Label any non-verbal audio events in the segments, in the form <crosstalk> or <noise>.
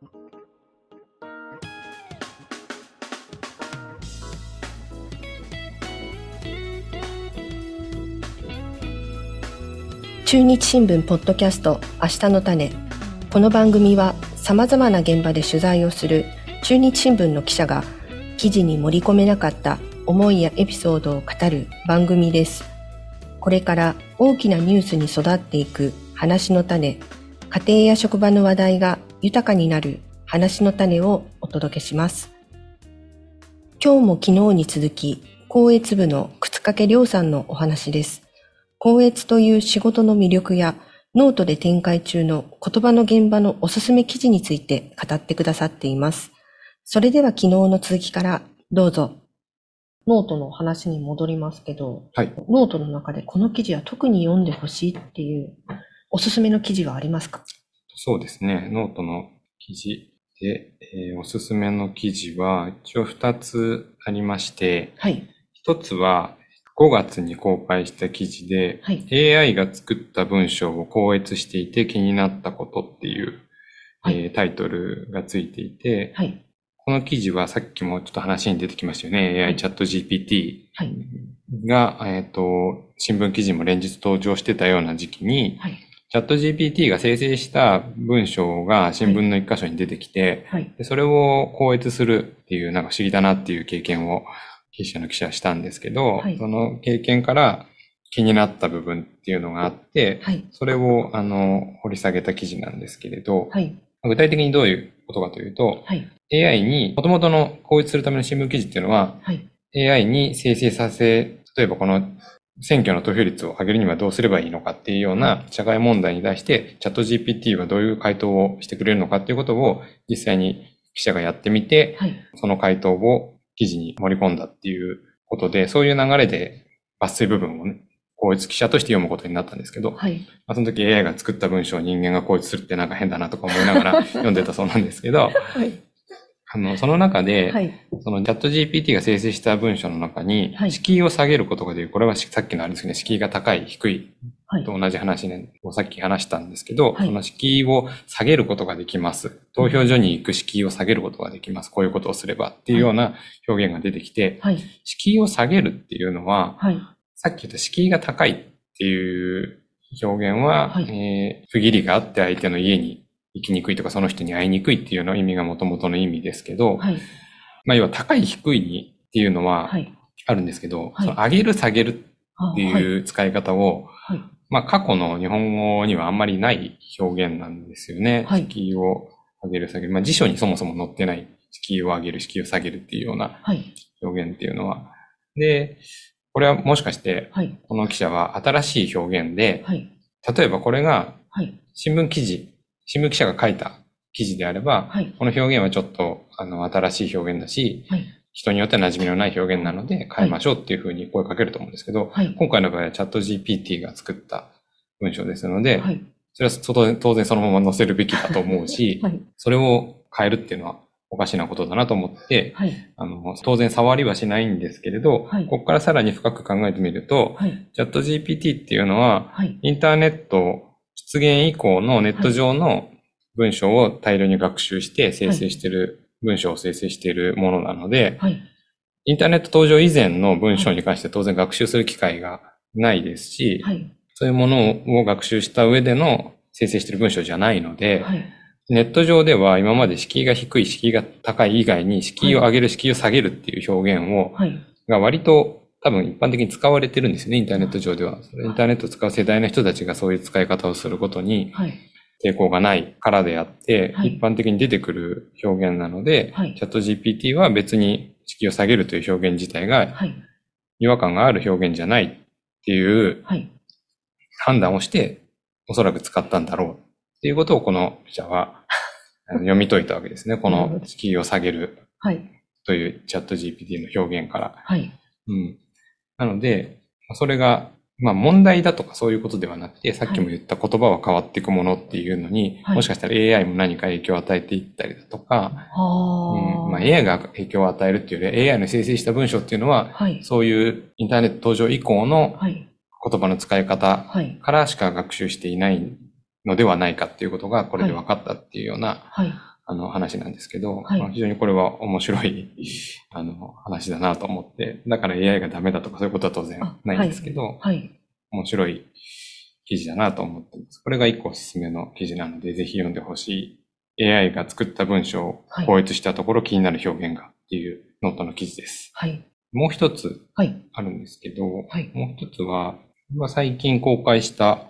中日新聞ポッドキャスト明日の種。この番組はさまざまな現場で取材をする中日新聞の記者が記事に盛り込めなかった思いやエピソードを語る番組です。これから大きなニュースに育っていく話の種。家庭や職場の話題が豊かになる話の種をお届けします今日も昨日に続き校閲部の靴掛亮さんのお話です校閲という仕事の魅力やノートで展開中の言葉の現場のおすすめ記事について語ってくださっています。それでは昨日の続きからどうぞ。ノートの話に戻りますけど、はい、ノートの中でこの記事は特に読んでほしいっていうおすすめの記事はありますか？そうですね。ノートの記事で、えー、おすすめの記事は一応2つありまして、はい、1つは5月に公開した記事で、はい、AI が作った文章を校閲していて気になったことっていう、はい、えー、タイトルがついていて、はい、この記事はさっきもちょっと話に出てきましたよね。AI チャット GPT が、えっ、ー、と、新聞記事も連日登場してたような時期に、チャット GPT が生成した文章が新聞の一箇所に出てきて、それを校閲するっていうなんか不思議だなっていう経験を記者の記者したんですけど、はい、その経験から気になった部分っていうのがあって、はい、それをあの掘り下げた記事なんですけれど、はい、具体的にどういうことかというと、AI に元々の統一するための新聞記事っていうのは、AI に生成させ、例えばこの選挙の投票率を上げるにはどうすればいいのかっていうような社会問題に対して、チャット GPT はどういう回答をしてくれるのかっていうことを実際に記者がやってみて、その回答を記事に盛り込んだっていうことで、そういう流れで抜粋部分をね、統一記者として読むことになったんですけど、はい、まあ、その時 AI が作った文章を人間が統一するってなんか変だなとか思いながら <laughs> 読んでたそうなんですけど、はい、あの、その中で、はい、そのチャット GPT が生成した文章の中に、敷居を下げることができる。これはさっきのあれですね、敷居が高い、低いと同じ話ね、をさっき話したんですけど、はい、その敷居を下げることができます。投票所に行く敷居を下げることができます。こういうことをすればっていうような表現が出てきて、はい、敷居を下げるっていうのは、はい、さっき言った敷居が高いっていう表現は、はい、えー、不義理があって相手の家に行きにくいとかその人に会いにくいっていうの意味がもともとの意味ですけど、はい、まあ要は高い低いにっていうのはあるんですけど、はい、その上げる下げるっていう使い方を、はい。まあ、過去の日本語にはあんまりない表現なんですよね。はい、敷居を上げる、下げる。まあ、辞書にそもそも載ってない。敷居を上げる、敷居を下げるっていうような表現っていうのは。はい、で、これはもしかして、この記者は新しい表現で、はい、例えばこれが、新聞記事、新聞記者が書いた記事であれば、この表現はちょっと、あの、新しい表現だし、人によっては馴染みのない表現なので変えましょうっていうふうに声かけると思うんですけど、はい、今回の場合はチャット GPT が作った文章ですので、はい、それは当然そのまま載せるべきだと思うし、<laughs> はい、それを変えるっていうのはおかしなことだなと思って、はい、あの当然触りはしないんですけれど、はい、ここからさらに深く考えてみると、はい、チャット GPT っていうのは、インターネット出現以降のネット上の文章を大量に学習して生成している文章を生成しているものなので、はい、インターネット登場以前の文章に関して当然学習する機会がないですし、はい、そういうものを学習した上での生成している文章じゃないので、はい、ネット上では今まで敷居が低い、敷居が高い以外に敷居を上げる、敷居を下げるっていう表現を、が割と多分一般的に使われてるんですよね、インターネット上では。インターネットを使う世代の人たちがそういう使い方をすることに、抵抗がないからであって、はい、一般的に出てくる表現なので、はい、チャット GPT は別に敷居を下げるという表現自体が、違和感がある表現じゃないっていう判断をして、おそらく使ったんだろうっていうことをこの記者は <laughs> 読み解いたわけですね。この敷居を下げるというチャット GPT の表現から。はい、うん、なので、それがまあ問題だとかそういうことではなくて、さっきも言った言葉は変わっていくものっていうのに、はい、もしかしたら AI も何か影響を与えていったりだとか、うんまあ、AI が影響を与えるっていうより AI の生成した文章っていうのは、はい、そういうインターネット登場以降の言葉の使い方からしか学習していないのではないかっていうことがこれで分かったっていうようなあの話なんですけど、はい、まあ、非常にこれは面白い <laughs> あの話だなと思って、だから AI がダメだとかそういうことは当然ないんですけど、はい、面白い記事だなと思ってます。これが一個おすすめの記事なので、ぜひ読んでほしい。AI が作った文章を校閲したところ気になる表現がっていうノートの記事です。はい。もう一つあるんですけど、はい、もう一つは、最近公開した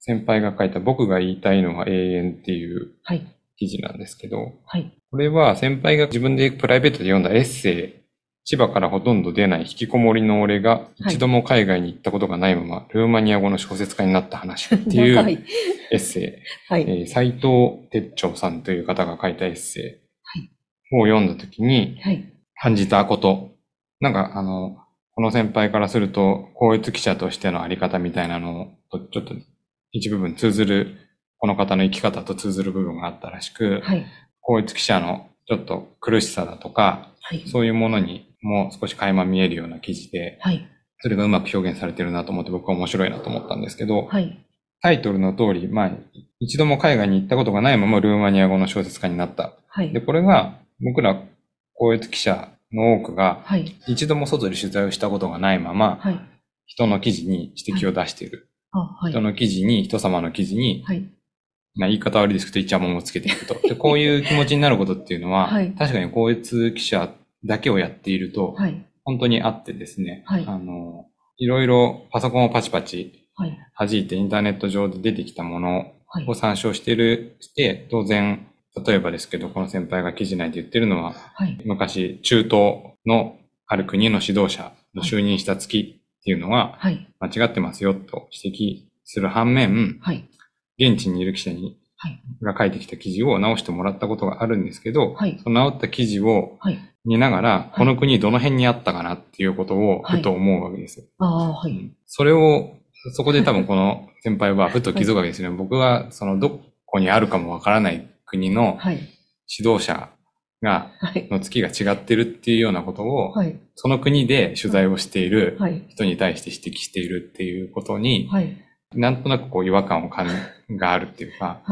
先輩が書いた僕が言いたいのは永遠っていう記事なんですけど、はい、これは先輩が自分でプライベートで読んだエッセイ千葉からほとんど出ない引きこもりの俺が一度も海外に行ったことがないまま、ルーマニア語の小説家になった話っていう <laughs> エッセイ。はい、えー、斉藤哲長さんという方が書いたエッセイを読んだときに感じたこと。なんかあの、この先輩からすると、公越記者としてのあり方みたいなのとちょっと一部分通ずる、この方の生き方と通ずる部分があったらしく、はい、公越記者のちょっと苦しさだとか、はい、そういうものにも少し垣間見えるような記事で、はい、それがうまく表現されてるなと思って僕は面白いなと思ったんですけど、はい、タイトルの通り、まあ、一度も海外に行ったことがないままルーマニア語の小説家になった。はい、で、これが僕ら公越記者の多くが、一度も外で取材をしたことがないまま、人の記事に指摘を出している。人の記事に、人様の記事に、まあ、言い方悪いですけど、イチャモンをつけていくと。でこういう気持ちになることっていうのは、<laughs> 確かに公越記者だけをやっていると、はい、本当にあってですね、はい、あの、いろいろパソコンをパチパチ弾いてインターネット上で出てきたものを参照してる、して、当然、例えばですけど、この先輩が記事内で言ってるのは、はい、昔、中東のある国の指導者の就任した月っていうのは、間違ってますよと指摘する反面、はい、現地にいる記者に、が書いてきた記事を直してもらったことがあるんですけど、その直った記事を見ながら、この国どの辺にあったかなっていうことをふと思うわけですよ。はい。それを、そこで多分この先輩はふと気づくわけですね。僕はそのどこにあるかもわからない国の指導者が、の月が違ってるっていうようなことを、その国で取材をしている人に対して指摘しているっていうことに、なんとなくこう違和感を感があるっていうか、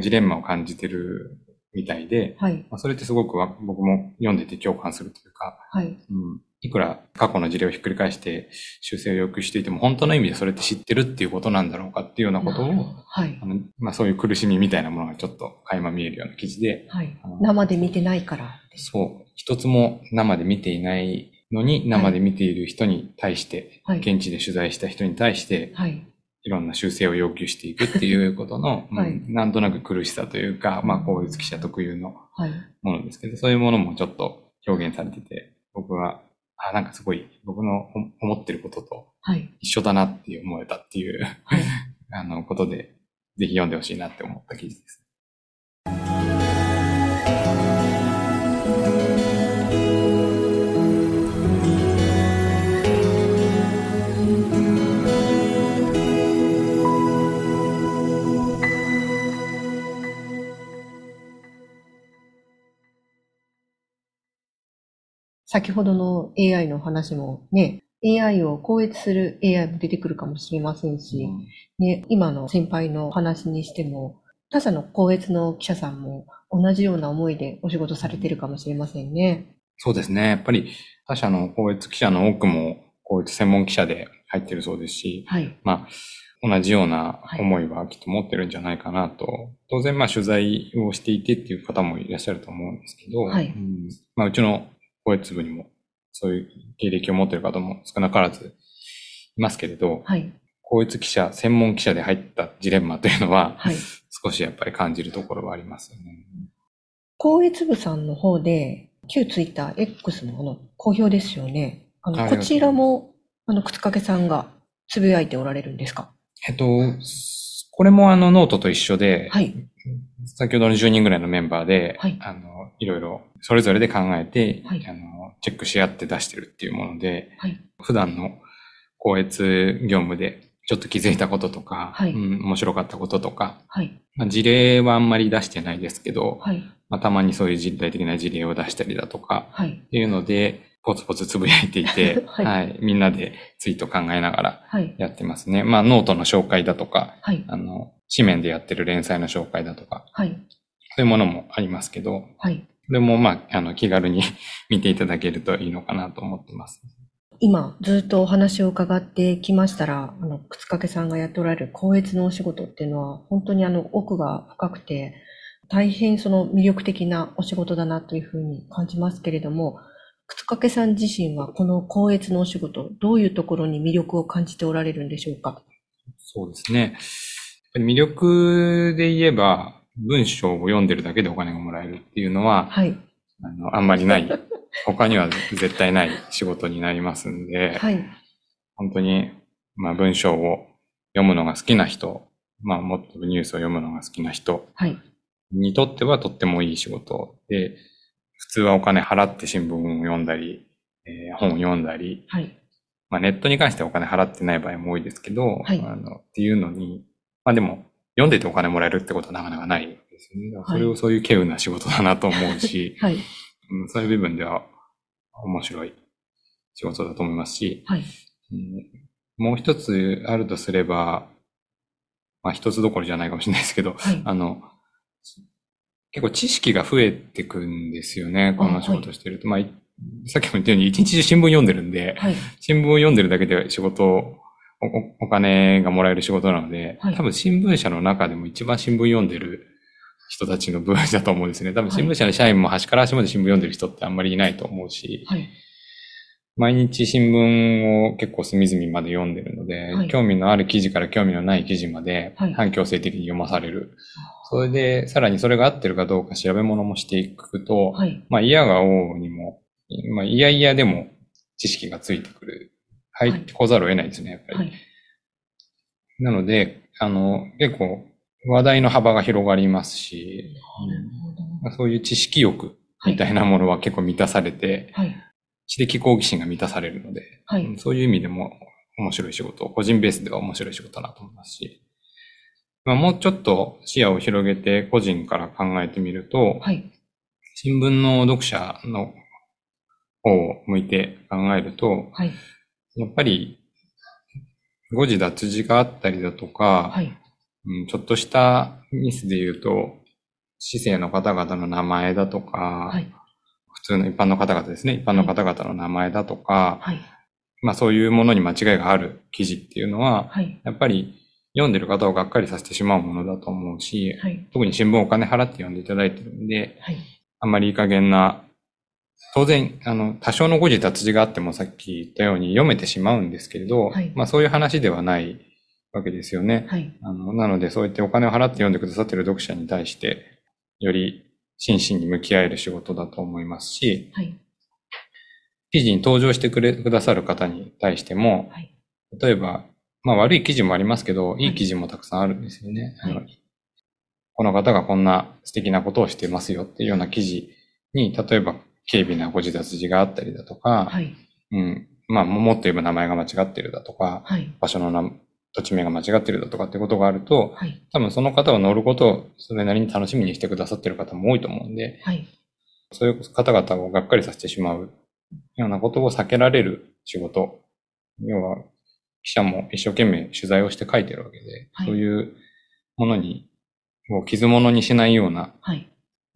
ジレンマを感じてるみたいで、はい、まあ、それってすごく僕も読んでて共感するというか、はい、うん、いくら過去の事例をひっくり返して修正を要求していても、本当の意味でそれって知ってるっていうことなんだろうかっていうようなことを、はい、あのまあ、そういう苦しみみたいなものがちょっと垣間見えるような記事で、はい、生で見てないからそう。一つも生で見ていないのに、生で見ている人に対して、はい、現地で取材した人に対して、はい、いろんな修正を要求していくっていうことの、<laughs> はい、なんとなく苦しさというか、まあ、法律記者特有のものですけど、そういうものもちょっと表現されてて、僕は、あ、なんかすごい僕の思ってることと一緒だなって思えたっていう、はい、<laughs> あの、ことで、ぜひ読んでほしいなって思った記事です。先ほどの AI の話もね、AI を校閲する AI も出てくるかもしれませんし、うん、ね、今の先輩の話にしても、他社の校閲の記者さんも同じような思いでお仕事されてるかもしれませんね。そうですね。やっぱり他社の校閲記者の多くも校閲専門記者で入ってるそうですし、はい、まあ、同じような思いはきっと持ってるんじゃないかなと。はい、当然、まあ、取材をしていてっていう方もいらっしゃると思うんですけど、はい、うんまあ、うちの声粒にも、そういう経歴を持っている方も少なからずいますけれど、はい。公越記者、専門記者で入ったジレンマというのは、はい。少しやっぱり感じるところはありますよね。公越部さんの方で、旧ツイッター X のあの、好評ですよね。あの、こちらも、あの、靴掛さんがつぶやいておられるんですか？えっと、これもあのノートと一緒で、はい、先ほどの10人ぐらいのメンバーで、はい、あの、いろいろそれぞれで考えて、はい、あの、チェックし合って出してるっていうもので、はい、普段の校閲業務でちょっと気づいたこととか、はい、うん、面白かったこととか、はい。まあ、事例はあんまり出してないですけど、はい。まあ、たまにそういう実体的な事例を出したりだとか、はい、っていうので、ポツポツつぶやいていて、<laughs> はい、はい、みんなでツイート考えながらやってますね。はい、まあ、ノートの紹介だとか、はい、あの、紙面でやってる連載の紹介だとか、はい、そういうものもありますけど、はい。これもまあ、あの、気軽に <laughs> 見ていただけるといいのかなと思ってます。今、ずっとお話を伺ってきましたら、あの、靴掛さんがやっておられる高越のお仕事っていうのは、本当にあの、奥が深くて、大変その魅力的なお仕事だなというふうに感じますけれども、靴掛さん自身はこの高越のお仕事、どういうところに魅力を感じておられるんでしょうか？そうですね。魅力で言えば、文章を読んでるだけでお金がもらえるっていうのは、はい。あの、あんまりない。他には絶対ない仕事になりますんで、はい。本当に、まあ文章を読むのが好きな人、まあもっとニュースを読むのが好きな人、はい。にとってはとってもいい仕事で、普通はお金払って新聞を読んだり、えー、本を読んだり、はい。まあネットに関してはお金払ってない場合も多いですけど、はい。あの、っていうのに、まあでも、読んでてお金もらえるってことはなかなかないですよね。それをそういう稀有な仕事だなと思うし、<laughs> はい、うん、そういう部分では面白い仕事だと思いますし、はいうん、もう一つあるとすれば、まあ一つどころじゃないかもしれないですけど、はい、あの、結構知識が増えてくんですよね、この仕事してると。はい、まあ、さっきも言ったように一日中新聞読んでるんで、はい、新聞を読んでるだけで仕事をおお金がもらえる仕事なので、はい、多分新聞社の中でも一番新聞読んでる人たちの部分だと思うんですね。多分新聞社の社員も端から端まで新聞読んでる人ってあんまりいないと思うし、はい、毎日新聞を結構隅々まで読んでるので、はい、興味のある記事から興味のない記事まで反強制的に読まされる。それで、さらにそれが合ってるかどうか調べ物もしていくと、まあ嫌が王にも、まあ嫌々でも知識がついてくる。入ってこざるを得ないですね、やっぱり。はい、なので、あの、結構話題の幅が広がりますし、うん、そういう知識欲みたいなものは結構満たされて、はい、知的好奇心が満たされるので、はい、そういう意味でも面白い仕事、個人ベースでは面白い仕事だなと思いますし、まあ、もうちょっと視野を広げて個人から考えてみると、はい、新聞の読者の方を向いて考えると、はい、やっぱり、誤字脱字があったりだとか、はい、うん、ちょっとしたミスで言うと、市政の方々の名前だとか、はい、普通の一般の方々ですね、一般の方々の名前だとか、はい、まあそういうものに間違いがある記事っていうのは、やっぱり読んでる方をがっかりさせてしまうものだと思うし、特に新聞お金払って読んでいただいてるんで、あんまりいい加減な当然、あの、多少の誤字脱字があってもさっき言ったように読めてしまうんですけれど、はい、まあそういう話ではないわけですよね。はい、あのなのでそうやってお金を払って読んでくださっている読者に対して、より真摯に向き合える仕事だと思いますし、はい、記事に登場してくれ、くださる方に対しても、はい、例えば、まあ悪い記事もありますけど、い。い記事もたくさんあるんですよね。あのこの方がこんな素敵なことをしてますよっていうような記事に、例えば軽微なご自殺字があったりだとか、はい、うん。まあ、もっと言えば名前が間違ってるだとか、はい、場所のな土地名が間違ってるだとかってことがあると、はい、多分その方は乗ることをそれなりに楽しみにしてくださってる方も多いと思うんで、はい、そういう方々をがっかりさせてしまうようなことを避けられる仕事。要は、記者も一生懸命取材をして書いてるわけで、はい、そういうものに、もう傷物にしないような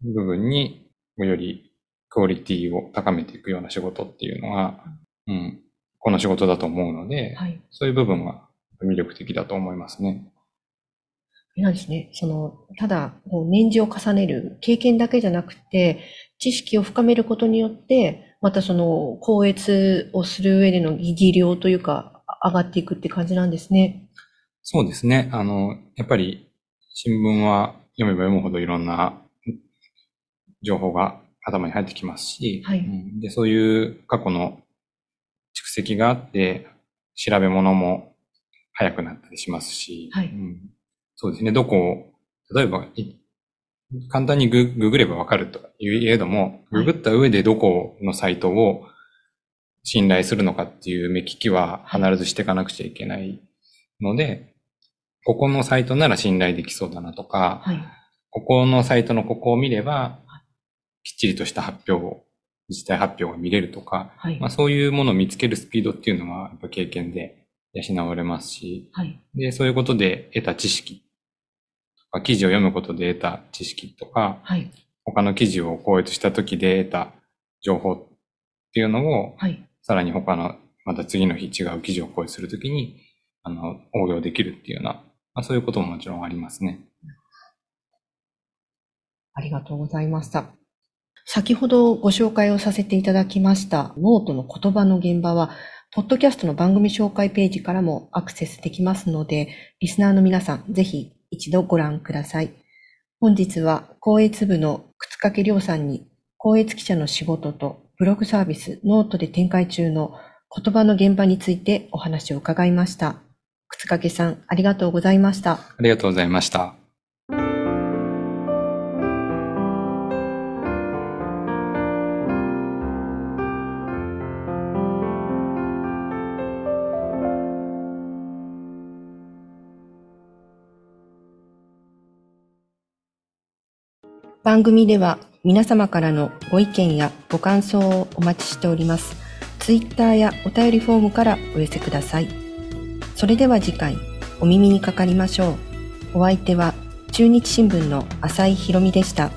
部分に、よりクオリティを高めていくような仕事っていうのが、うん、この仕事だと思うので、はい、そういう部分は魅力的だと思いますね。なんですね。その、ただ、年次を重ねる経験だけじゃなくて、知識を深めることによって、またその、校閲をする上での技量というか、上がっていくって感じなんですね。そうですね。あの、やっぱり、新聞は読めば読むほどいろんな情報が頭に入ってきますし、はい、うん、でそういう過去の蓄積があって、調べ物も早くなったりしますし、はい、うん、そうですね、どこを、例えば、簡単にグググればわかるというえども、ググった上でどこのサイトを信頼するのかっていう目利きは必ずしていかなくちゃいけないので、ここのサイトなら信頼できそうだなとか、はい、ここのサイトのここを見れば、きっちりとした発表を、自治体発表が見れるとか、はい、まあ、そういうものを見つけるスピードっていうのは、やっぱ経験で養われますし、はい、で、そういうことで得た知識記事を読むことで得た知識とか、はい、他の記事を校閲した時で得た情報っていうのを、はい、さらに他の、また次の日違う記事を校閲するときに、あの、応用できるっていうような、まあ、そういうことももちろんありますね。ありがとうございました。先ほどご紹介をさせていただきましたノートの言葉の現場は、ポッドキャストの番組紹介ページからもアクセスできますので、リスナーの皆さん、ぜひ一度ご覧ください。本日は、光悦部の靴掛亮さんに、光悦記者の仕事とブログサービスノートで展開中の言葉の現場についてお話を伺いました。靴掛さん、ありがとうございました。ありがとうございました。番組では皆様からのご意見やご感想をお待ちしております。ツイッターやお便りフォームからお寄せください。それでは次回お耳にかかりましょう。お相手は中日新聞の浅井博美でした。